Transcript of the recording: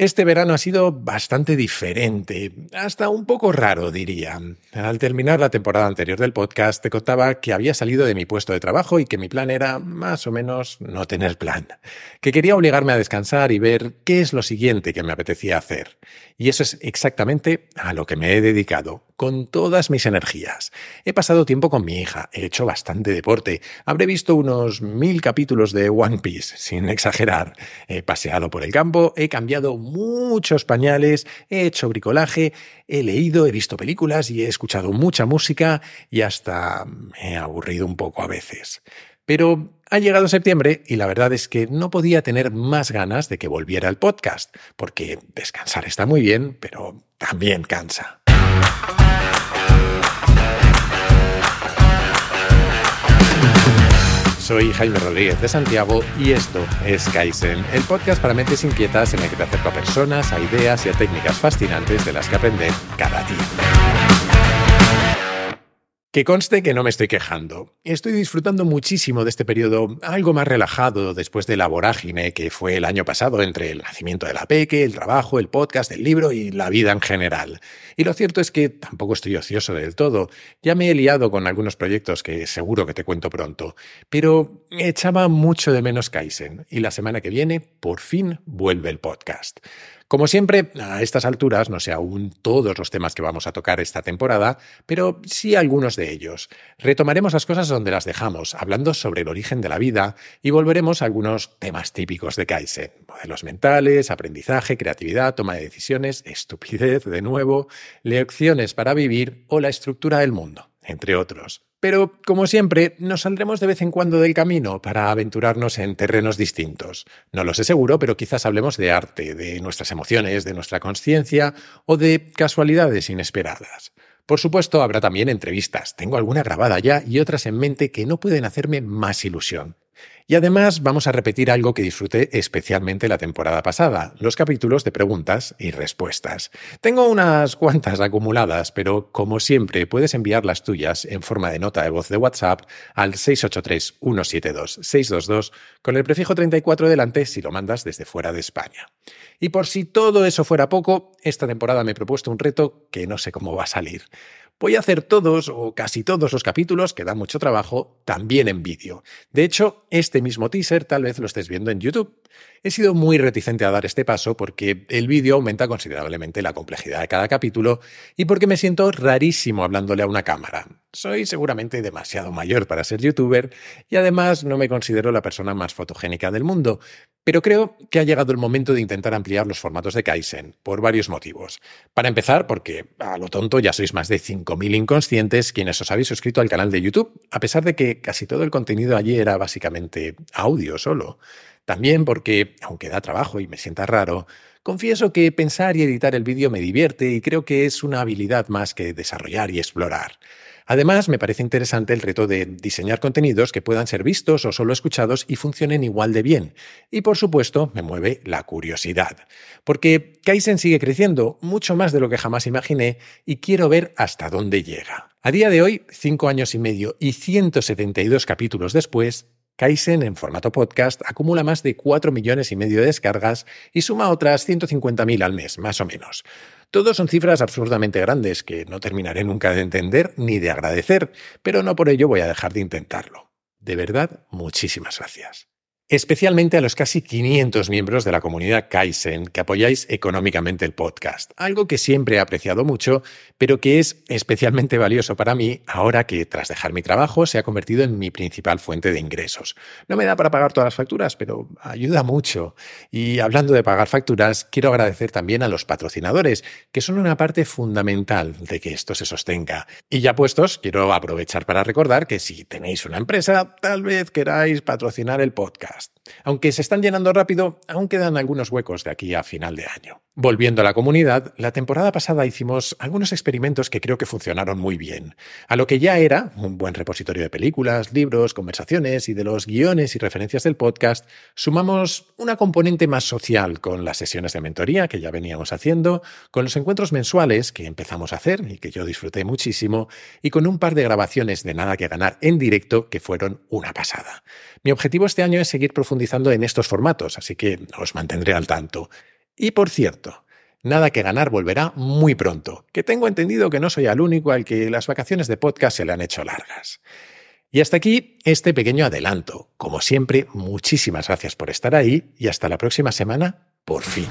Este verano ha sido bastante diferente, hasta un poco raro, diría. Al terminar la temporada anterior del podcast, te contaba que había salido de mi puesto de trabajo y que mi plan era, más o menos, no tener plan. Que quería obligarme a descansar y ver qué es lo siguiente que me apetecía hacer. Y eso es exactamente a lo que me he dedicado, con todas mis energías. He pasado tiempo con mi hija, he hecho bastante deporte, habré visto unos mil capítulos de One Piece, sin exagerar. He paseado por el campo, he cambiado muchos pañales, he hecho bricolaje, he leído, he visto películas y he escuchado mucha música y hasta me he aburrido un poco a veces. Pero ha llegado septiembre y la verdad es que no podía tener más ganas de que volviera el podcast, porque descansar está muy bien, pero también cansa. Soy Jaime Rodríguez de Santiago y esto es Kaizen, el podcast para mentes inquietas en el que te acerco a personas, a ideas y a técnicas fascinantes de las que aprender cada día. Que conste que no me estoy quejando. Estoy disfrutando muchísimo de este periodo algo más relajado después de la vorágine que fue el año pasado entre el nacimiento de la peque, el trabajo, el podcast, el libro y la vida en general. Y lo cierto es que tampoco estoy ocioso del todo. Ya me he liado con algunos proyectos que seguro que te cuento pronto. Pero echaba mucho de menos Kaizen y la semana que viene por fin vuelve el podcast. Como siempre, a estas alturas no sé aún todos los temas que vamos a tocar esta temporada, pero sí algunos de ellos. Retomaremos las cosas donde las dejamos, hablando sobre el origen de la vida y volveremos a algunos temas típicos de Kaizen. Modelos mentales, aprendizaje, creatividad, toma de decisiones, estupidez de nuevo, lecciones para vivir o la estructura del mundo, entre otros. Pero, como siempre, nos saldremos de vez en cuando del camino para aventurarnos en terrenos distintos. No lo sé seguro, pero quizás hablemos de arte, de nuestras emociones, de nuestra conciencia o de casualidades inesperadas. Por supuesto, habrá también entrevistas. Tengo alguna grabada ya y otras en mente que no pueden hacerme más ilusión. Y además vamos a repetir algo que disfruté especialmente la temporada pasada, los capítulos de preguntas y respuestas. Tengo unas cuantas acumuladas, pero como siempre puedes enviar las tuyas en forma de nota de voz de WhatsApp al 683-172-622 con el prefijo 34 delante si lo mandas desde fuera de España. Y por si todo eso fuera poco, esta temporada me he propuesto un reto que no sé cómo va a salir. Voy a hacer todos o casi todos los capítulos, que da mucho trabajo, también en vídeo. De hecho, este mismo teaser tal vez lo estés viendo en YouTube. He sido muy reticente a dar este paso porque el vídeo aumenta considerablemente la complejidad de cada capítulo y porque me siento rarísimo hablándole a una cámara. Soy seguramente demasiado mayor para ser youtuber y además no me considero la persona más fotogénica del mundo, pero creo que ha llegado el momento de intentar ampliar los formatos de Kaizen, por varios motivos. Para empezar, porque a lo tonto ya sois más de 5.000 inconscientes quienes os habéis suscrito al canal de YouTube, a pesar de que casi todo el contenido allí era básicamente audio solo. También porque, aunque da trabajo y me sienta raro, confieso que pensar y editar el vídeo me divierte y creo que es una habilidad más que desarrollar y explorar. Además, me parece interesante el reto de diseñar contenidos que puedan ser vistos o solo escuchados y funcionen igual de bien. Y por supuesto, me mueve la curiosidad. Porque Kaizen sigue creciendo mucho más de lo que jamás imaginé y quiero ver hasta dónde llega. A día de hoy, cinco años y medio y 172 capítulos después, Kaizen en formato podcast acumula más de 4 millones y medio de descargas y suma otras 150.000 al mes, más o menos. Todos son cifras absurdamente grandes que no terminaré nunca de entender ni de agradecer, pero no por ello voy a dejar de intentarlo. De verdad, muchísimas gracias especialmente a los casi 500 miembros de la comunidad Kaizen que apoyáis económicamente el podcast, algo que siempre he apreciado mucho, pero que es especialmente valioso para mí ahora que tras dejar mi trabajo se ha convertido en mi principal fuente de ingresos. No me da para pagar todas las facturas, pero ayuda mucho. Y hablando de pagar facturas, quiero agradecer también a los patrocinadores, que son una parte fundamental de que esto se sostenga. Y ya puestos, quiero aprovechar para recordar que si tenéis una empresa, tal vez queráis patrocinar el podcast. Aunque se están llenando rápido, aún quedan algunos huecos de aquí a final de año. Volviendo a la comunidad, la temporada pasada hicimos algunos experimentos que creo que funcionaron muy bien. A lo que ya era un buen repositorio de películas, libros, conversaciones y de los guiones y referencias del podcast, sumamos una componente más social con las sesiones de mentoría que ya veníamos haciendo, con los encuentros mensuales que empezamos a hacer y que yo disfruté muchísimo, y con un par de grabaciones de nada que ganar en directo que fueron una pasada. Mi objetivo este año es seguir profundizando en estos formatos, así que os mantendré al tanto. Y por cierto, Nada que ganar volverá muy pronto, que tengo entendido que no soy el único al que las vacaciones de podcast se le han hecho largas. Y hasta aquí este pequeño adelanto. Como siempre, muchísimas gracias por estar ahí y hasta la próxima semana, por fin.